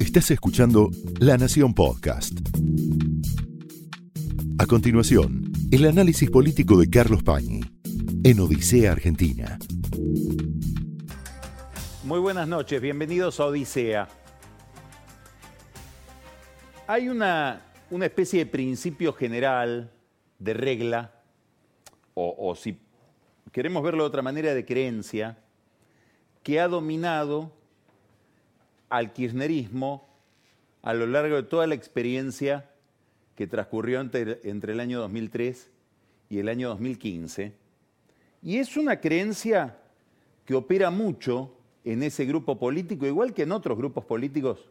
Estás escuchando La Nación Podcast. A continuación, el análisis político de Carlos Pañi en Odisea Argentina. Muy buenas noches, bienvenidos a Odisea. Hay una, una especie de principio general, de regla, o, o si queremos verlo de otra manera, de creencia, que ha dominado al kirchnerismo a lo largo de toda la experiencia que transcurrió entre, el año 2003 y el año 2015. Y es una creencia que opera mucho en ese grupo político, igual que en otros grupos políticos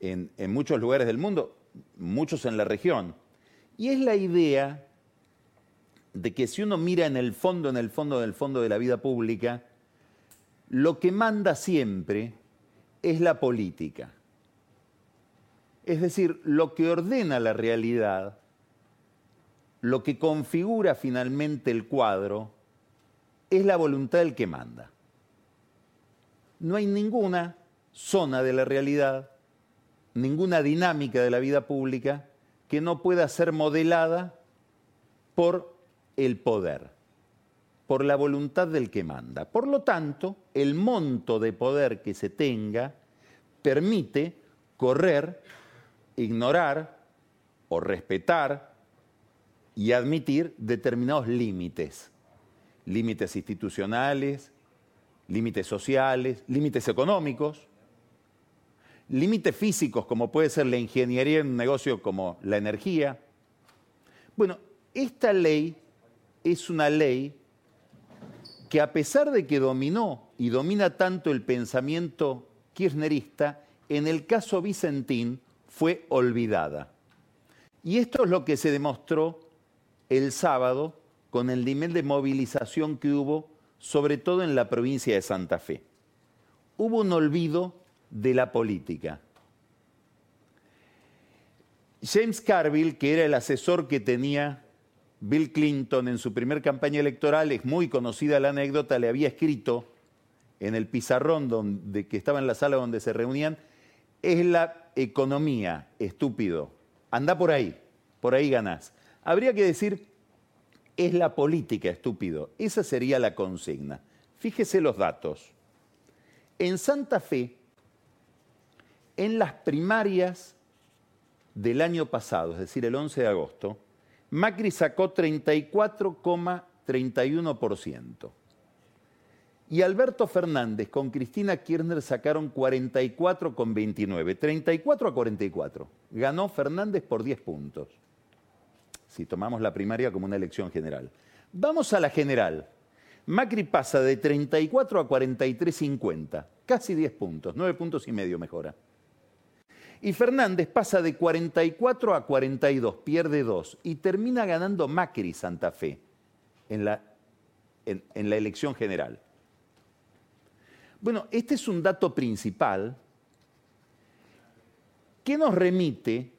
en, en muchos lugares del mundo, muchos en la región. Y es la idea de que si uno mira en el fondo, en el fondo, en el fondo de la vida pública, lo que manda siempre es la política. Es decir, lo que ordena la realidad, lo que configura finalmente el cuadro, es la voluntad del que manda. No hay ninguna zona de la realidad, ninguna dinámica de la vida pública que no pueda ser modelada por el poder, por la voluntad del que manda. Por lo tanto, el monto de poder que se tenga permite correr, ignorar o respetar y admitir determinados límites, límites institucionales, límites sociales, límites económicos, límites físicos como puede ser la ingeniería en un negocio como la energía. Bueno, esta ley es una ley que a pesar de que dominó y domina tanto el pensamiento kirchnerista, en el caso Vicentín fue olvidada. Y esto es lo que se demostró el sábado con el nivel de movilización que hubo, sobre todo en la provincia de Santa Fe. Hubo un olvido de la política. James Carville, que era el asesor que tenía Bill Clinton en su primer campaña electoral, es muy conocida la anécdota, le había escrito en el pizarrón donde, que estaba en la sala donde se reunían, es la economía, estúpido. Anda por ahí, por ahí ganás. Habría que decir, es la política, estúpido. Esa sería la consigna. Fíjese los datos. En Santa Fe, en las primarias del año pasado, es decir, el 11 de agosto, Macri sacó 34,31%. Y Alberto Fernández con Cristina Kirchner sacaron 44,29, 34 a 44. Ganó Fernández por 10 puntos, si tomamos la primaria como una elección general. Vamos a la general. Macri pasa de 34 a 43,50, casi 10 puntos, 9 puntos y medio mejora. Y Fernández pasa de 44 a 42, pierde 2 y termina ganando Macri Santa Fe en la, en, en la elección general. Bueno, este es un dato principal que nos remite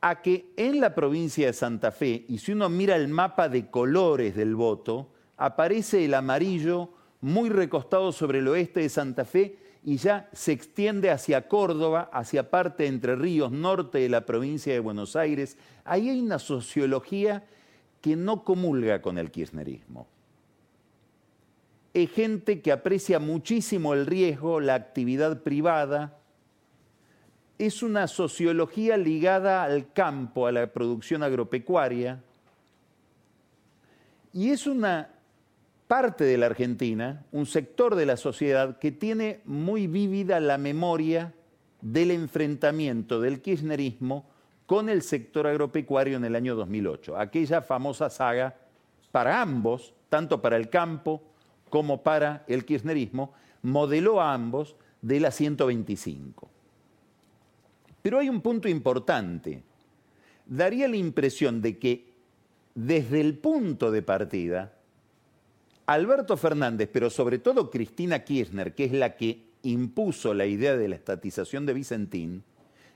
a que en la provincia de Santa Fe, y si uno mira el mapa de colores del voto, aparece el amarillo muy recostado sobre el oeste de Santa Fe y ya se extiende hacia Córdoba, hacia parte Entre Ríos, norte de la provincia de Buenos Aires. Ahí hay una sociología que no comulga con el kirchnerismo es gente que aprecia muchísimo el riesgo, la actividad privada. Es una sociología ligada al campo, a la producción agropecuaria. Y es una parte de la Argentina, un sector de la sociedad que tiene muy vívida la memoria del enfrentamiento del kirchnerismo con el sector agropecuario en el año 2008. Aquella famosa saga para ambos, tanto para el campo como para el kirchnerismo, modeló a ambos de la 125. Pero hay un punto importante. Daría la impresión de que desde el punto de partida, Alberto Fernández, pero sobre todo Cristina Kirchner, que es la que impuso la idea de la estatización de Vicentín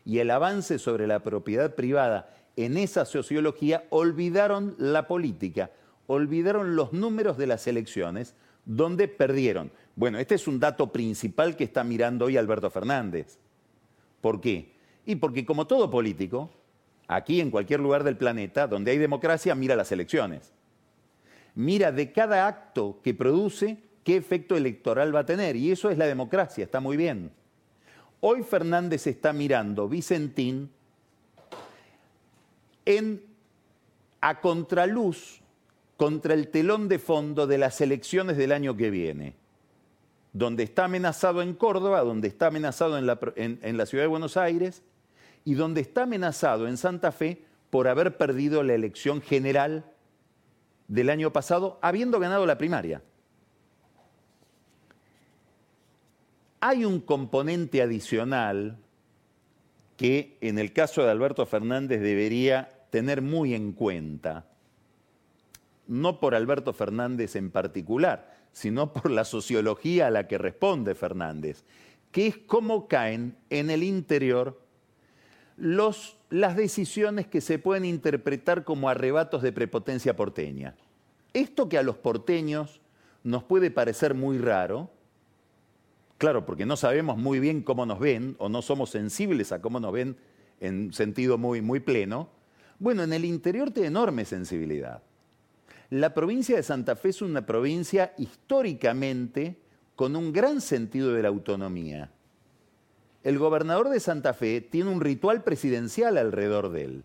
y el avance sobre la propiedad privada en esa sociología, olvidaron la política, olvidaron los números de las elecciones donde perdieron Bueno, este es un dato principal que está mirando hoy Alberto Fernández. ¿Por qué? Y porque como todo político, aquí en cualquier lugar del planeta donde hay democracia, mira las elecciones. Mira de cada acto que produce qué efecto electoral va a tener. Y eso es la democracia, está muy bien. Hoy Fernández está mirando Vicentín en, a contraluz contra el telón de fondo de las elecciones del año que viene, donde está amenazado en Córdoba, donde está amenazado en la ciudad de Buenos Aires y donde está amenazado en Santa Fe por haber perdido la elección general del año pasado, habiendo ganado la primaria. Hay un componente adicional que en el caso de Alberto Fernández debería tener muy en cuenta, no por Alberto Fernández en particular, sino por la sociología a la que responde Fernández, que es cómo caen en el interior los, las decisiones que se pueden interpretar como arrebatos de prepotencia porteña. Esto que a los porteños nos puede parecer muy raro, claro, porque no sabemos muy bien cómo nos ven o no somos sensibles a cómo nos ven en sentido muy, muy pleno, bueno, en el interior tiene enorme sensibilidad. La provincia de Santa Fe es una provincia históricamente con un gran sentido de la autonomía el gobernador de Santa Fe tiene un ritual presidencial alrededor de él.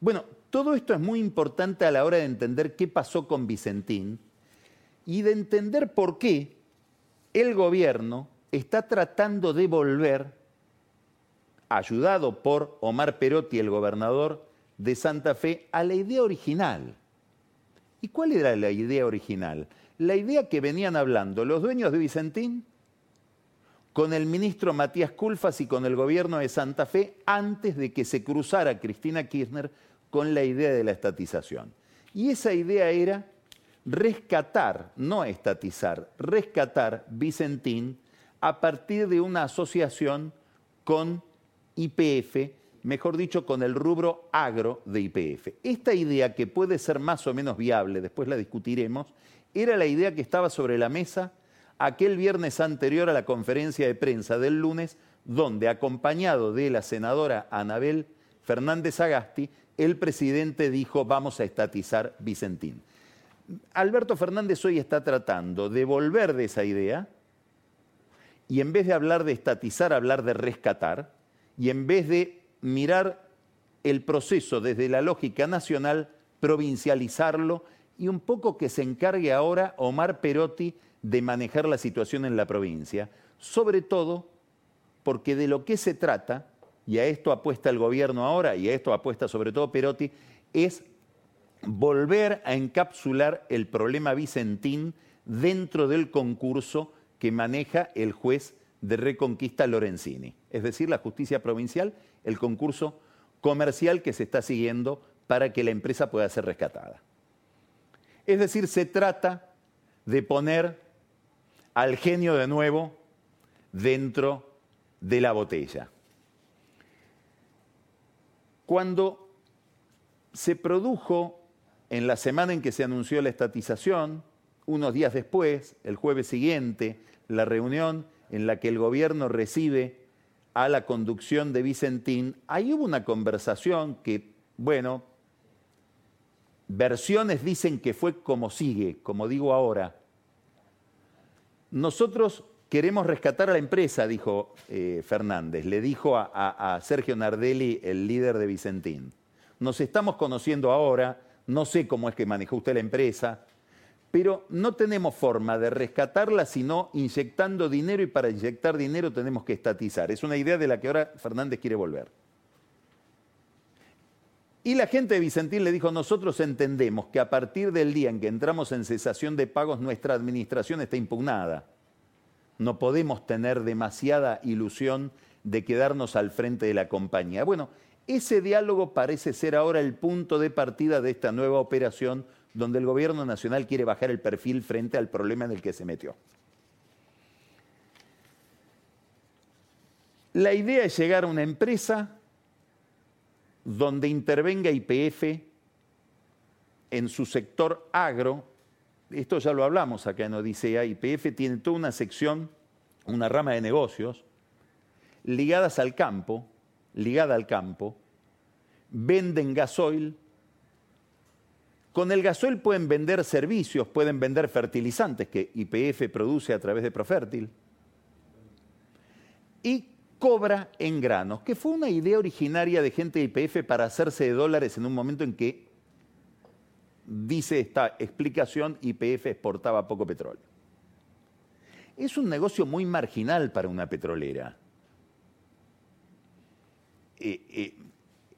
Bueno, todo esto es muy importante a la hora de entender qué pasó con Vicentín y de entender por qué el gobierno está tratando de volver, ayudado por Omar Perotti, el gobernador de Santa Fe, a la idea original. ¿Y cuál era la idea original? La idea que venían hablando los dueños de Vicentín con el ministro Matías Culfas y con el gobierno de Santa Fe antes de que se cruzara Cristina Kirchner con la idea de la estatización. Y esa idea era rescatar, no estatizar, rescatar Vicentín a partir de una asociación con IPF, mejor dicho, con el rubro agro de IPF. Esta idea, que puede ser más o menos viable, después la discutiremos, era la idea que estaba sobre la mesa aquel viernes anterior a la conferencia de prensa del lunes, donde, acompañado de la senadora Anabel Fernández Agasti, el presidente dijo vamos a estatizar Vicentín. Alberto Fernández hoy está tratando de volver de esa idea y en vez de hablar de estatizar, hablar de rescatar, y en vez de mirar el proceso desde la lógica nacional, provincializarlo y un poco que se encargue ahora Omar Perotti de manejar la situación en la provincia, sobre todo porque de lo que se trata, y a esto apuesta el gobierno ahora, y a esto apuesta sobre todo Perotti, es volver a encapsular el problema Vicentín dentro del concurso que maneja el juez de Reconquista Lorenzini, es decir, la justicia provincial, el concurso comercial que se está siguiendo para que la empresa pueda ser rescatada. Es decir, se trata de poner al genio de nuevo dentro de la botella. Cuando se produjo en la semana en que se anunció la estatización, unos días después, el jueves siguiente, la reunión en la que el gobierno recibe a la conducción de Vicentín, ahí hubo una conversación que, bueno, versiones dicen que fue como sigue, como digo ahora. Nosotros queremos rescatar a la empresa, dijo eh, Fernández, le dijo a, Sergio Nardelli, el líder de Vicentín. Nos estamos conociendo ahora, no sé cómo es que manejó usted la empresa, pero no tenemos forma de rescatarla sino inyectando dinero y para inyectar dinero tenemos que estatizar. Es una idea de la que ahora Fernández quiere volver. Y la gente de Vicentín le dijo, nosotros entendemos que a partir del día en que entramos en cesación de pagos, nuestra administración está impugnada. No podemos tener demasiada ilusión de quedarnos al frente de la compañía. Bueno, ese diálogo parece ser ahora el punto de partida de esta nueva operación donde el gobierno nacional quiere bajar el perfil frente al problema en el que se metió. La idea es llegar a una empresa donde intervenga IPF en su sector agro esto ya lo hablamos acá en Odisea, IPF tiene toda una sección, una rama de negocios, ligadas al campo, ligada al campo, venden gasoil. Con el gasoil pueden vender servicios, pueden vender fertilizantes que IPF produce a través de Profértil. Y cobra en granos, que fue una idea originaria de gente de IPF para hacerse de dólares en un momento en que, dice esta explicación, IPF exportaba poco petróleo. Es un negocio muy marginal para una petrolera. Eh, eh,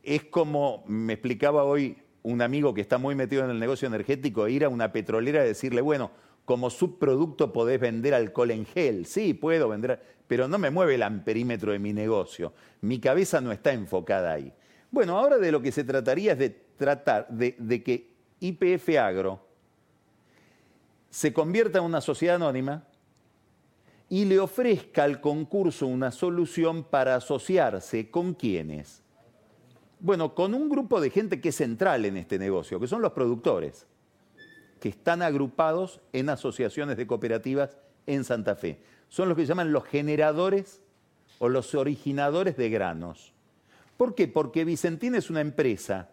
es como me explicaba hoy un amigo que está muy metido en el negocio energético, ir a una petrolera y decirle, bueno, como subproducto podés vender alcohol en gel. Sí, puedo vender, pero no me mueve el amperímetro de mi negocio. Mi cabeza no está enfocada ahí. Bueno, ahora de lo que se trataría es de tratar de, de que IPF Agro se convierta en una sociedad anónima y le ofrezca al concurso una solución para asociarse con quienes. Bueno, con un grupo de gente que es central en este negocio, que son los productores, que están agrupados en asociaciones de cooperativas en Santa Fe. Son los que llaman los generadores o los originadores de granos. ¿Por qué? Porque Vicentín es una empresa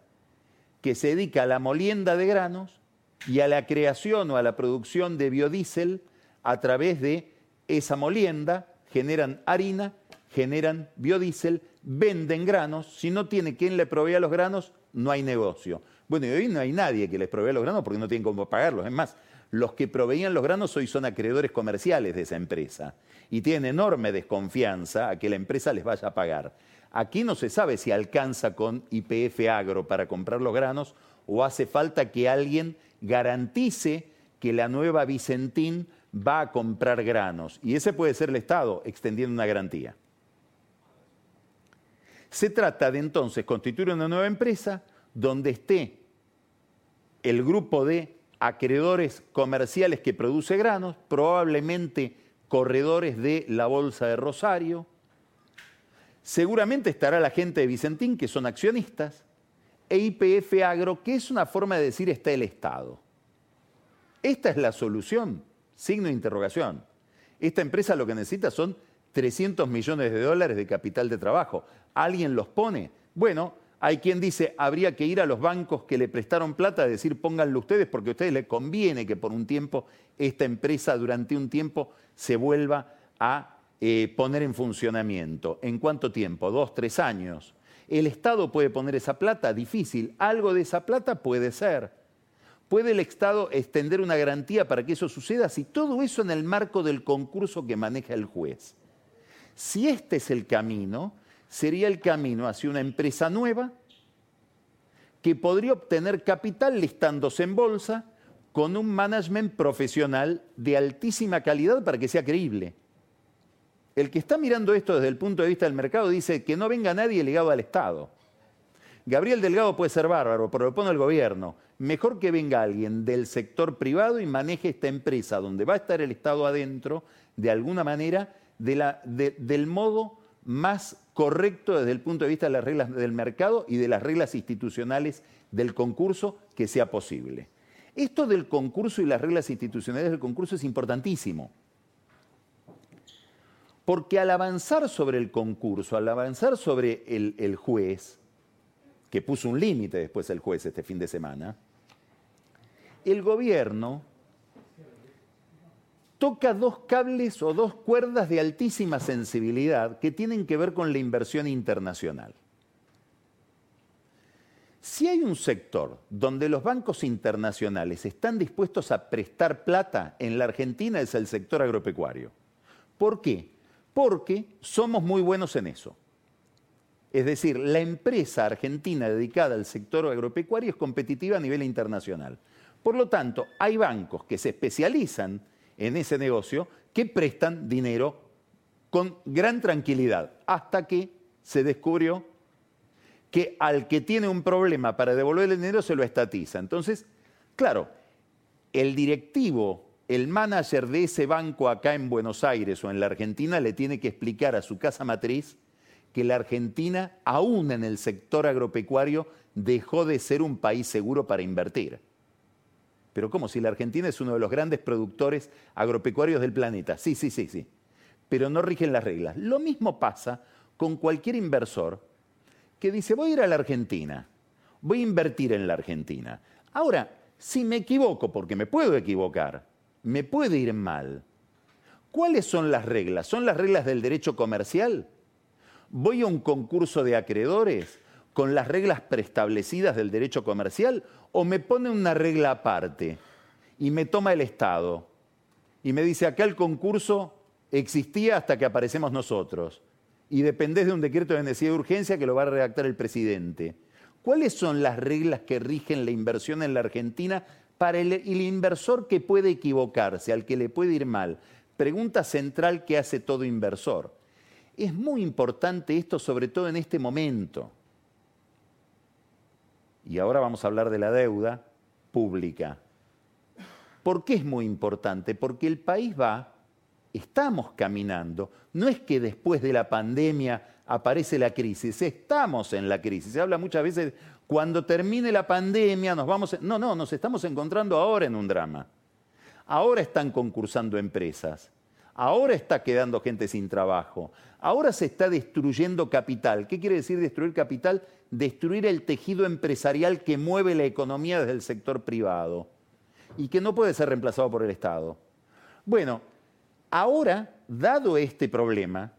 que se dedica a la molienda de granos y a la creación o a la producción de biodiesel a través de esa molienda, generan harina, generan biodiesel, venden granos. Si no tiene quien le provea los granos, no hay negocio. Bueno, y hoy no hay nadie que les provea los granos porque no tienen cómo pagarlos. Es más, los que proveían los granos hoy son acreedores comerciales de esa empresa y tienen enorme desconfianza a que la empresa les vaya a pagar. Aquí no se sabe si alcanza con IPF Agro para comprar los granos o hace falta que alguien garantice que la nueva Vicentín va a comprar granos. Y ese puede ser el Estado extendiendo una garantía. Se trata de entonces constituir una nueva empresa donde esté el grupo de acreedores comerciales que produce granos, probablemente corredores de la Bolsa de Rosario. Seguramente estará la gente de Vicentín, que son accionistas, e IPF Agro, que es una forma de decir está el Estado. Esta es la solución. Signo de interrogación. Esta empresa lo que necesita son 300 millones de dólares de capital de trabajo. ¿Alguien los pone? Bueno, hay quien dice, habría que ir a los bancos que le prestaron plata a decir, pónganlo ustedes, porque a ustedes les conviene que por un tiempo esta empresa durante un tiempo se vuelva a eh, poner en funcionamiento. ¿En cuánto tiempo? ¿Dos, tres años? ¿El Estado puede poner esa plata? Difícil. Algo de esa plata puede ser. ¿Puede el Estado extender una garantía para que eso suceda? Si todo eso en el marco del concurso que maneja el juez. Si este es el camino, sería el camino hacia una empresa nueva que podría obtener capital listándose en bolsa con un management profesional de altísima calidad para que sea creíble. El que está mirando esto desde el punto de vista del mercado dice que no venga nadie ligado al Estado. Gabriel Delgado puede ser bárbaro, pero lo pone el gobierno mejor que venga alguien del sector privado y maneje esta empresa donde va a estar el Estado adentro, de alguna manera, del modo más correcto desde el punto de vista de las reglas del mercado y de las reglas institucionales del concurso que sea posible. Esto del concurso y las reglas institucionales del concurso es importantísimo. Porque al avanzar sobre el concurso, al avanzar sobre el, juez, que puso un límite después el juez este fin de semana, el gobierno toca dos cables o dos cuerdas de altísima sensibilidad que tienen que ver con la inversión internacional. Si hay un sector donde los bancos internacionales están dispuestos a prestar plata en la Argentina es el sector agropecuario. ¿Por qué? Porque somos muy buenos en eso. Es decir, la empresa argentina dedicada al sector agropecuario es competitiva a nivel internacional. Por lo tanto, hay bancos que se especializan en ese negocio que prestan dinero con gran tranquilidad, hasta que se descubrió que al que tiene un problema para devolver el dinero se lo estatiza. Entonces, claro, el directivo, el manager de ese banco acá en Buenos Aires o en la Argentina le tiene que explicar a su casa matriz que la Argentina, aún en el sector agropecuario, dejó de ser un país seguro para invertir Pero ¿cómo? Si la Argentina es uno de los grandes productores agropecuarios del planeta. Sí, sí, sí, sí. Pero no rigen las reglas. Lo mismo pasa con cualquier inversor que dice, voy a ir a la Argentina, voy a invertir en la Argentina. Ahora, si me equivoco, porque me puedo equivocar, me puede ir mal. ¿Cuáles son las reglas? ¿Son las reglas del derecho comercial? ¿Voy a un concurso de acreedores con las reglas preestablecidas del derecho comercial o me pone una regla aparte y me toma el Estado y me dice acá el concurso existía hasta que aparecemos nosotros y dependés de un decreto de necesidad de urgencia que lo va a redactar el presidente. ¿Cuáles son las reglas que rigen la inversión en la Argentina para el, el, inversor que puede equivocarse, al que le puede ir mal? Pregunta central que hace todo inversor. Es muy importante esto, sobre todo en este momento. Y ahora vamos a hablar de la deuda pública. ¿Por qué es muy importante? Porque el país va estamos caminando. No es que después de la pandemia aparece la crisis, estamos en la crisis. Se habla muchas veces, cuando termine la pandemia nos vamos... No, no, nos estamos encontrando ahora en un drama. Ahora están concursando empresas, ahora está quedando gente sin trabajo, ahora se está destruyendo capital. ¿Qué quiere decir destruir capital? Destruir el tejido empresarial que mueve la economía desde el sector privado y que no puede ser reemplazado por el Estado. Bueno, Ahora, dado este problema,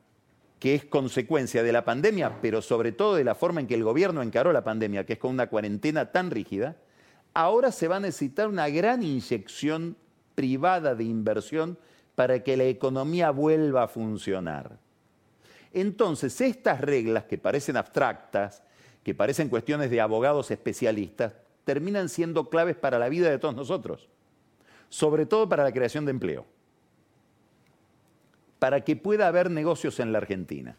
que es consecuencia de la pandemia, pero sobre todo de la forma en que el gobierno encaró la pandemia, que es con una cuarentena tan rígida, ahora se va a necesitar una gran inyección privada de inversión para que la economía vuelva a funcionar. Entonces, estas reglas que parecen abstractas, que parecen cuestiones de abogados especialistas, terminan siendo claves para la vida de todos nosotros, sobre todo para la creación de empleo para que pueda haber negocios en la Argentina.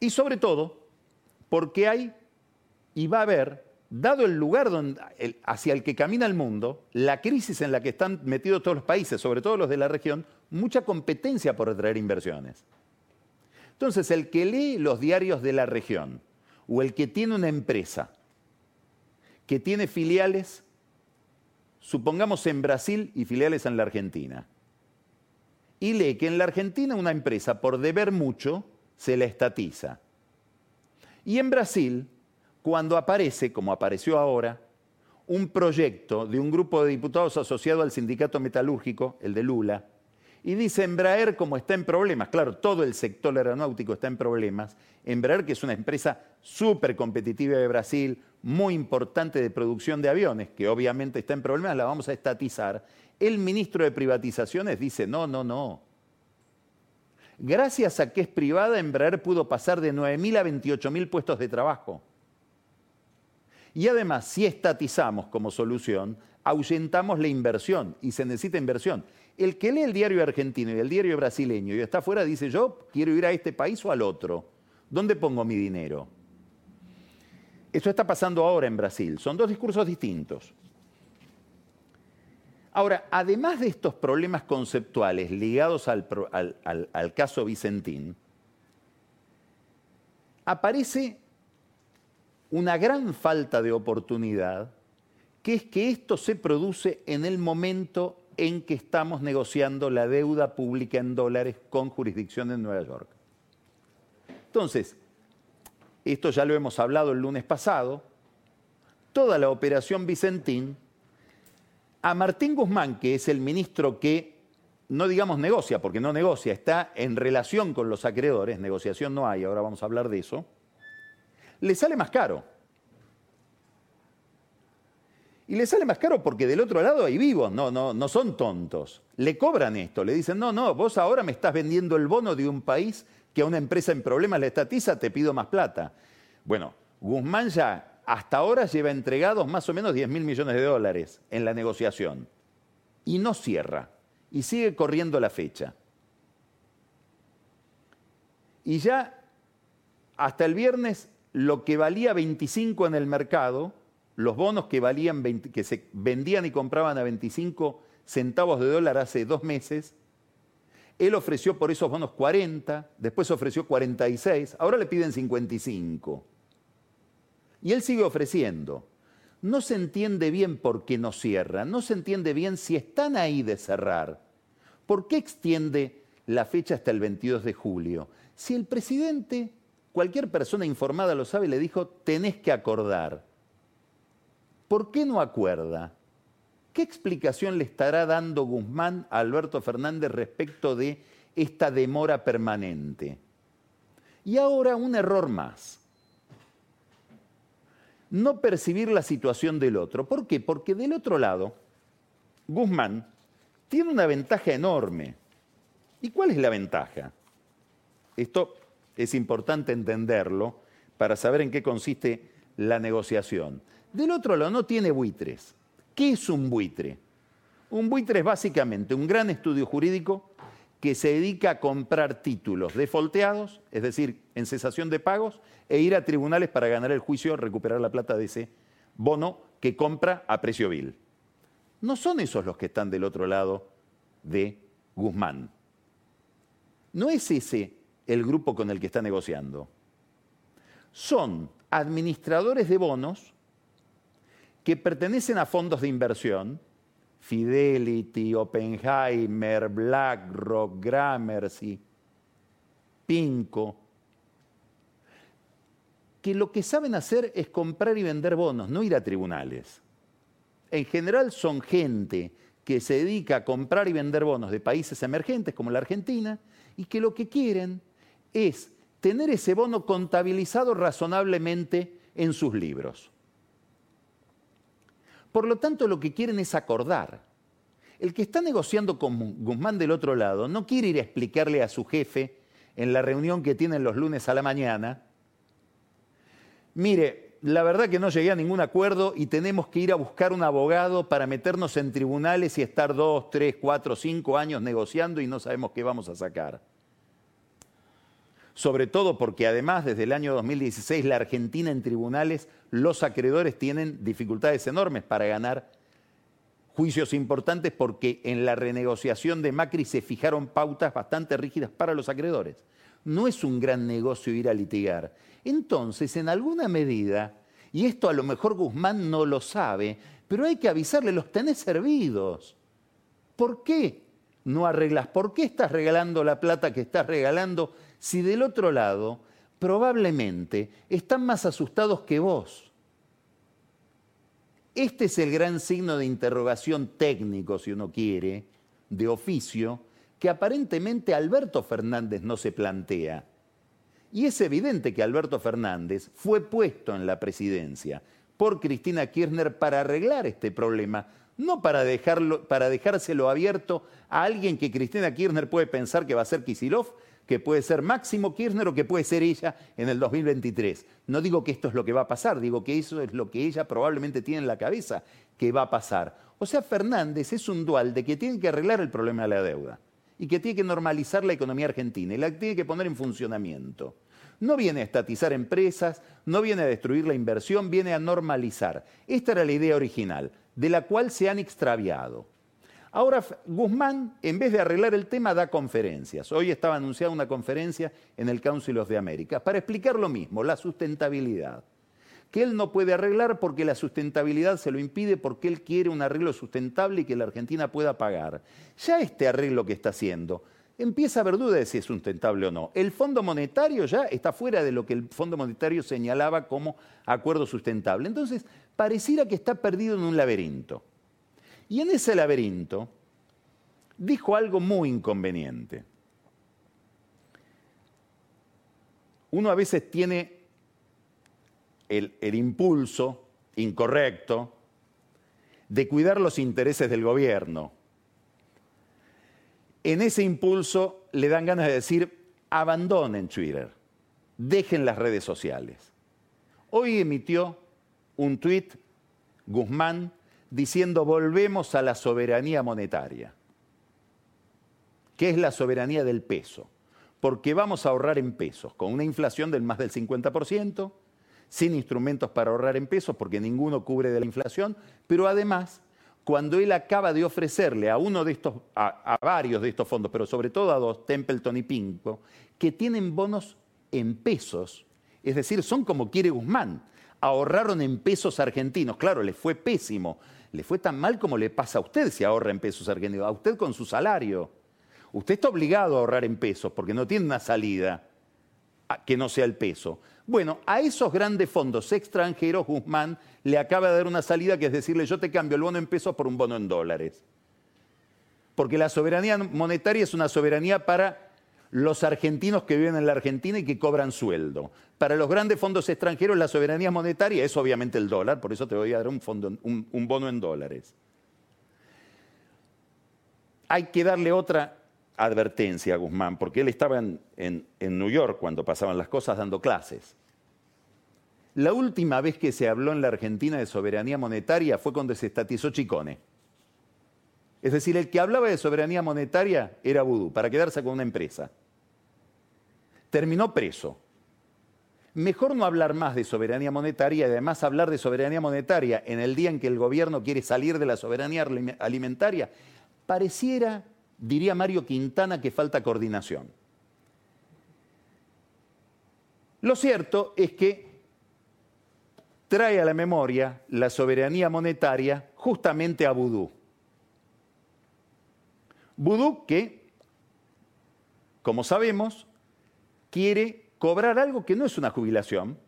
Y sobre todo, porque hay y va a haber, dado el lugar hacia el que camina el mundo, la crisis en la que están metidos todos los países, sobre todo los de la región, mucha competencia por atraer inversiones. Entonces, el que lee los diarios de la región o el que tiene una empresa que tiene filiales supongamos en Brasil y filiales en la Argentina, y lee que en la Argentina una empresa por deber mucho se la estatiza. Y en Brasil, cuando aparece, como apareció ahora, un proyecto de un grupo de diputados asociado al sindicato metalúrgico, el de Lula, y dice Embraer como está en problemas, claro, todo el sector aeronáutico está en problemas, Embraer que es una empresa súper competitiva de Brasil, muy importante de producción de aviones, que obviamente está en problemas, la vamos a estatizar. El ministro de Privatizaciones dice, no, no, no. Gracias a que es privada, Embraer pudo pasar de 9.000 a 28.000 puestos de trabajo. Y además, si estatizamos como solución, ahuyentamos la inversión y se necesita inversión. El que lee el diario argentino y el diario brasileño y está afuera dice, yo quiero ir a este país o al otro. ¿Dónde pongo mi dinero? Eso está pasando ahora en Brasil. Son dos discursos distintos. Ahora, además de estos problemas conceptuales ligados al, al, caso Vicentín, aparece una gran falta de oportunidad, que es que esto se produce en el momento en que estamos negociando la deuda pública en dólares con jurisdicción en Nueva York. Entonces, esto ya lo hemos hablado el lunes pasado, toda la operación Vicentín, a Martín Guzmán, que es el ministro que, no digamos negocia, porque no negocia, está en relación con los acreedores, negociación no hay, ahora vamos a hablar de eso, le sale más caro. Y le sale más caro porque del otro lado hay vivos, no, no, no son tontos. Le cobran esto, le dicen, no, no, vos ahora me estás vendiendo el bono de un país que a una empresa en problemas le estatiza, te pido más plata. Bueno, Guzmán ya hasta ahora lleva entregados más o menos 10 mil millones de dólares en la negociación y no cierra y sigue corriendo la fecha. Y ya hasta el viernes lo que valía 25 en el mercado, los bonos que, valían que se vendían y compraban a 25 centavos de dólar hace dos meses, él ofreció por esos bonos 40, después ofreció 46, ahora le piden 55. Y él sigue ofreciendo. no se entiende bien por qué no cierran, no se entiende bien si están ahí de cerrar. ¿Por qué extiende la fecha hasta el 22 de julio? Si el presidente, cualquier persona informada lo sabe, le dijo, tenés que acordar. ¿Por qué no acuerda? ¿Qué explicación le estará dando Guzmán a Alberto Fernández respecto de esta demora permanente? Y ahora un error más. No percibir la situación del otro. ¿Por qué? Porque del otro lado, Guzmán tiene una ventaja enorme. ¿Y cuál es la ventaja? Esto es importante entenderlo para saber en qué consiste la negociación. Del otro lado no tiene buitres. ¿Qué es un buitre? Un buitre es básicamente un gran estudio jurídico que se dedica a comprar títulos defolteados, es decir, en cesación de pagos, e ir a tribunales para ganar el juicio, recuperar la plata de ese bono que compra a precio vil. No son esos los que están del otro lado de Guzmán. No es ese el grupo con el que está negociando. Son administradores de bonos que pertenecen a fondos de inversión Fidelity, Oppenheimer, BlackRock, Gramercy, Pinco, que lo que saben hacer es comprar y vender bonos, no ir a tribunales. En general son gente que se dedica a comprar y vender bonos de países emergentes como la Argentina y que lo que quieren es tener ese bono contabilizado razonablemente en sus libros. Por lo tanto, lo que quieren es acordar. El que está negociando con Guzmán del otro lado no quiere ir a explicarle a su jefe en la reunión que tienen los lunes a la mañana, mire, la verdad que no llegué a ningún acuerdo y tenemos que ir a buscar un abogado para meternos en tribunales y estar dos, tres, cuatro, cinco años negociando y no sabemos qué vamos a sacar sobre todo porque además desde el año 2016 la Argentina en tribunales, los acreedores tienen dificultades enormes para ganar juicios importantes porque en la renegociación de Macri se fijaron pautas bastante rígidas para los acreedores. No es un gran negocio ir a litigar. Entonces, en alguna medida, y esto a lo mejor Guzmán no lo sabe, pero hay que avisarle, los tenés servidos. ¿Por qué no arreglas? ¿Por qué estás regalando la plata que estás regalando si del otro lado probablemente están más asustados que vos. Este es el gran signo de interrogación técnico, si uno quiere, de oficio, que aparentemente Alberto Fernández no se plantea. Y es evidente que Alberto Fernández fue puesto en la presidencia por Cristina Kirchner para arreglar este problema, no para, dejarlo, para dejárselo abierto a alguien que Cristina Kirchner puede pensar que va a ser Kisilov que puede ser Máximo Kirchner o que puede ser ella en el 2023. No digo que esto es lo que va a pasar, digo que eso es lo que ella probablemente tiene en la cabeza que va a pasar. O sea, Fernández es un dual de que tiene que arreglar el problema de la deuda y que tiene que normalizar la economía argentina y la tiene que poner en funcionamiento. No viene a estatizar empresas, no viene a destruir la inversión, viene a normalizar. Esta era la idea original, de la cual se han extraviado. Ahora Guzmán, en vez de arreglar el tema, da conferencias. Hoy estaba anunciada una conferencia en el Council of the para explicar lo mismo, la sustentabilidad. Que él no puede arreglar porque la sustentabilidad se lo impide porque él quiere un arreglo sustentable y que la Argentina pueda pagar. Ya este arreglo que está haciendo empieza a haber duda de si es sustentable o no. El Fondo Monetario ya está fuera de lo que el Fondo Monetario señalaba como acuerdo sustentable. Entonces, pareciera que está perdido en un laberinto. Y en ese laberinto dijo algo muy inconveniente. Uno a veces tiene el, impulso incorrecto de cuidar los intereses del gobierno. En ese impulso le dan ganas de decir, abandonen Twitter, dejen las redes sociales. Hoy emitió un tuit Guzmán diciendo volvemos a la soberanía monetaria. ¿Qué es la soberanía del peso? Porque vamos a ahorrar en pesos, con una inflación del más del 50%, sin instrumentos para ahorrar en pesos, porque ninguno cubre de la inflación, pero además, cuando él acaba de ofrecerle a uno de estos, a, a varios de estos fondos, pero sobre todo a dos, Templeton y Pinco, que tienen bonos en pesos, es decir, son como quiere Guzmán, ahorraron en pesos argentinos. Claro, les fue pésimo. Le fue tan mal como le pasa a usted si ahorra en pesos argentinos. A usted con su salario. Usted está obligado a ahorrar en pesos porque no tiene una salida que no sea el peso. Bueno, a esos grandes fondos extranjeros, Guzmán le acaba de dar una salida que es decirle, yo te cambio el bono en pesos por un bono en dólares. Porque la soberanía monetaria es una soberanía para los argentinos que viven en la Argentina y que cobran sueldo. Para los grandes fondos extranjeros la soberanía monetaria es obviamente el dólar, por eso te voy a dar un, fondo, un, bono en dólares. Hay que darle otra advertencia a Guzmán, porque él estaba en, en, New York cuando pasaban las cosas dando clases. La última vez que se habló en la Argentina de soberanía monetaria fue cuando se estatizó Chicone. Es decir, el que hablaba de soberanía monetaria era Vudú, para quedarse con una empresa terminó preso. Mejor no hablar más de soberanía monetaria y además hablar de soberanía monetaria en el día en que el gobierno quiere salir de la soberanía alimentaria. Pareciera, diría Mario Quintana, que falta coordinación. Lo cierto es que trae a la memoria la soberanía monetaria justamente a Vudú. Vudú que, como sabemos, quiere cobrar algo que no es una jubilación.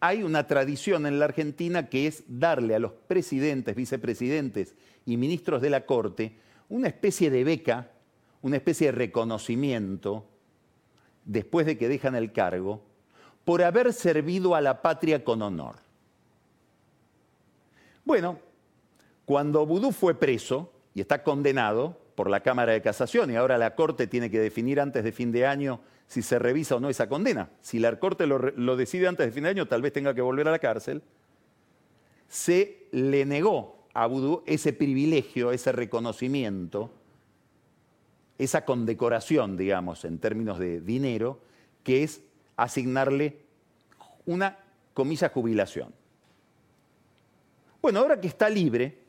Hay una tradición en la Argentina que es darle a los presidentes, vicepresidentes y ministros de la Corte una especie de beca, una especie de reconocimiento después de que dejan el cargo por haber servido a la patria con honor. Bueno, cuando Vudú fue preso y está condenado, por la Cámara de Casación y ahora la Corte tiene que definir antes de fin de año si se revisa o no esa condena. Si la Corte lo, decide antes de fin de año, tal vez tenga que volver a la cárcel. Se le negó a Vudú ese privilegio, ese reconocimiento, esa condecoración, digamos, en términos de dinero, que es asignarle una comilla jubilación. Bueno, ahora que está libre,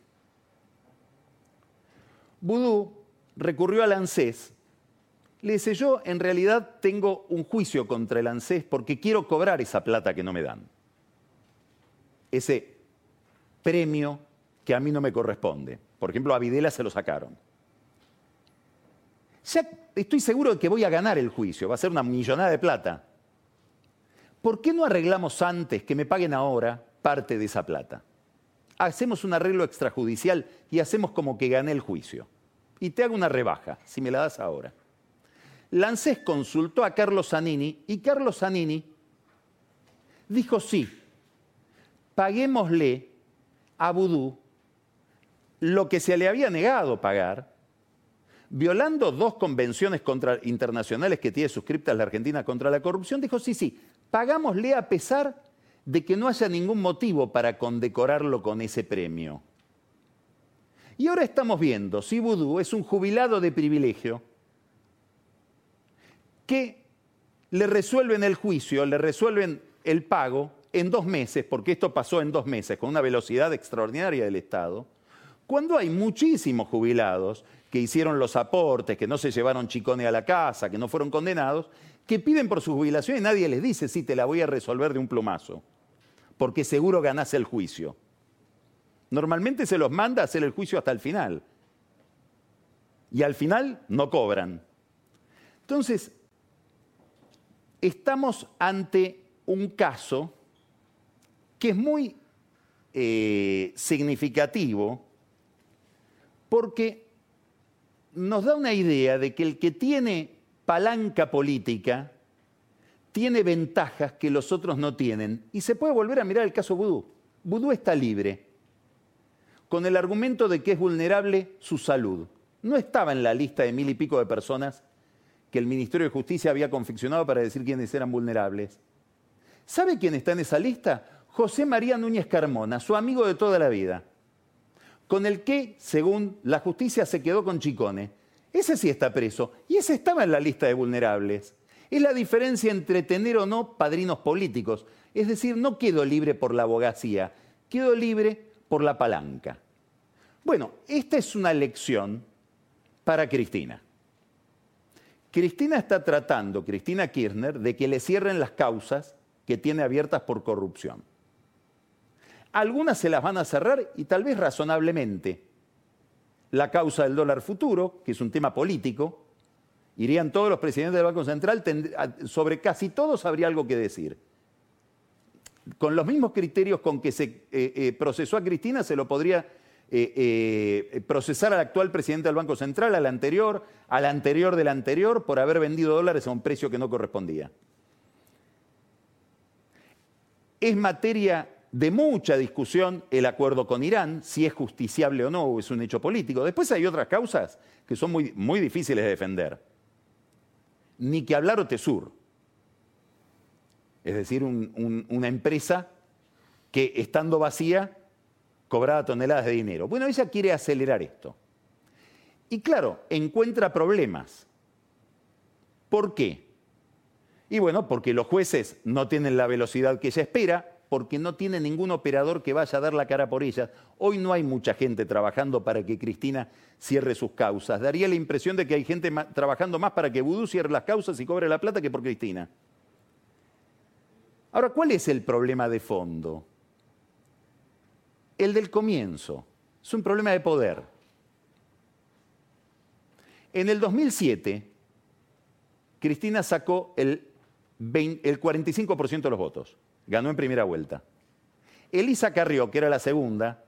Vudú recurrió al ANSES. Le dice, yo en realidad tengo un juicio contra el ANSES porque quiero cobrar esa plata que no me dan. Ese premio que a mí no me corresponde. Por ejemplo, a Videla se lo sacaron. Ya estoy seguro de que voy a ganar el juicio, va a ser una millonada de plata. ¿Por qué no arreglamos antes que me paguen ahora parte de esa plata? Hacemos un arreglo extrajudicial y hacemos como que gané el juicio y te hago una rebaja, si me la das ahora. Lancés consultó a Carlos Zanini y Carlos Zanini dijo sí, paguémosle a Vudú lo que se le había negado pagar, violando dos convenciones internacionales que tiene suscriptas la Argentina contra la corrupción, dijo sí, sí, pagámosle a pesar de que no haya ningún motivo para condecorarlo con ese premio. Y ahora estamos viendo si Vudú es un jubilado de privilegio que le resuelven el juicio, le resuelven el pago en dos meses, porque esto pasó en dos meses con una velocidad extraordinaria del Estado, cuando hay muchísimos jubilados que hicieron los aportes, que no se llevaron chicone a la casa, que no fueron condenados, que piden por su jubilación y nadie les dice, sí, te la voy a resolver de un plumazo, porque seguro ganás el juicio. Normalmente se los manda a hacer el juicio hasta el final. Y al final no cobran. Entonces, estamos ante un caso que es muy eh, significativo porque nos da una idea de que el que tiene palanca política tiene ventajas que los otros no tienen. Y se puede volver a mirar el caso Vudú. Vudú está libre con el argumento de que es vulnerable su salud. No estaba en la lista de mil y pico de personas que el Ministerio de Justicia había confeccionado para decir quiénes eran vulnerables. ¿Sabe quién está en esa lista? José María Núñez Carmona, su amigo de toda la vida, con el que, según la justicia, se quedó con Chicone. Ese sí está preso y ese estaba en la lista de vulnerables. Es la diferencia entre tener o no padrinos políticos. Es decir, no quedo libre por la abogacía, quedo libre por la palanca. Bueno, esta es una lección para Cristina. Cristina está tratando, Cristina Kirchner, de que le cierren las causas que tiene abiertas por corrupción. Algunas se las van a cerrar y tal vez razonablemente. La causa del dólar futuro, que es un tema político, irían todos los presidentes del Banco Central, sobre casi todos habría algo que decir. Con los mismos criterios con que se eh, eh, procesó a Cristina, se lo podría eh, procesar al actual presidente del Banco Central, al anterior, al anterior del anterior, por haber vendido dólares a un precio que no correspondía. Es materia de mucha discusión el acuerdo con Irán, si es justiciable o no, o es un hecho político. Después hay otras causas que son muy, difíciles de defender ni que hablar Otesur. Es decir, una empresa que estando vacía cobraba toneladas de dinero. Bueno, ella quiere acelerar esto. Y claro, encuentra problemas. ¿Por qué? Y bueno, porque los jueces no tienen la velocidad que ella espera, porque no tiene ningún operador que vaya a dar la cara por ellas. Hoy no hay mucha gente trabajando para que Cristina cierre sus causas. Daría la impresión de que hay gente trabajando más para que Vudú cierre las causas y cobre la plata que por Cristina. Ahora, ¿cuál es el problema de fondo? El del comienzo. Es un problema de poder. En el 2007, Cristina sacó el, el 45% de los votos. Ganó en primera vuelta. Elisa Carrió, que era la segunda,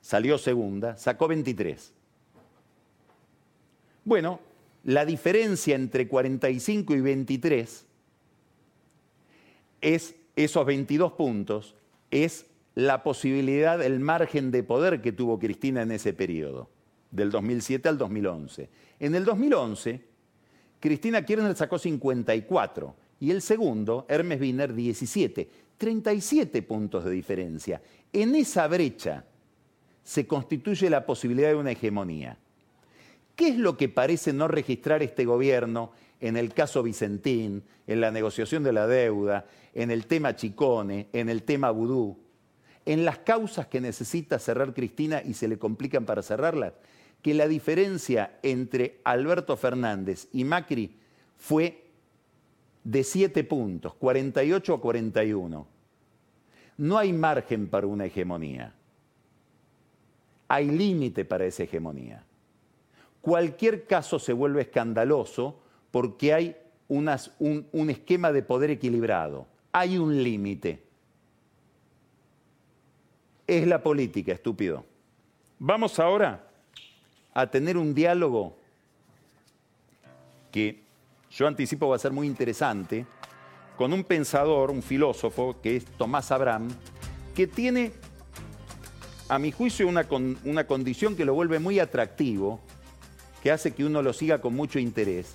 salió segunda, sacó 23. Bueno, la diferencia entre 45 y 23 es esos 22 puntos, es la posibilidad, el margen de poder que tuvo Cristina en ese periodo, del 2007 al 2011. En el 2011, Cristina Kirchner sacó 54 y el segundo, Hermes Wiener, 17. 37 puntos de diferencia. En esa brecha se constituye la posibilidad de una hegemonía. ¿Qué es lo que parece no registrar este gobierno en el caso Vicentín, en la negociación de la deuda, en el tema Chicone, en el tema Vudú, en las causas que necesita cerrar Cristina y se le complican para cerrarlas? Que la diferencia entre Alberto Fernández y Macri fue de 7 puntos, 48 a 41. No hay margen para una hegemonía. Hay límite para esa hegemonía. Cualquier caso se vuelve escandaloso porque hay un, esquema de poder equilibrado. Hay un límite. Es la política, estúpido. Vamos ahora a tener un diálogo que yo anticipo va a ser muy interesante, con un pensador, un filósofo, que es Tomás Abraham, que tiene, a mi juicio, una condición que lo vuelve muy atractivo, que hace que uno lo siga con mucho interés,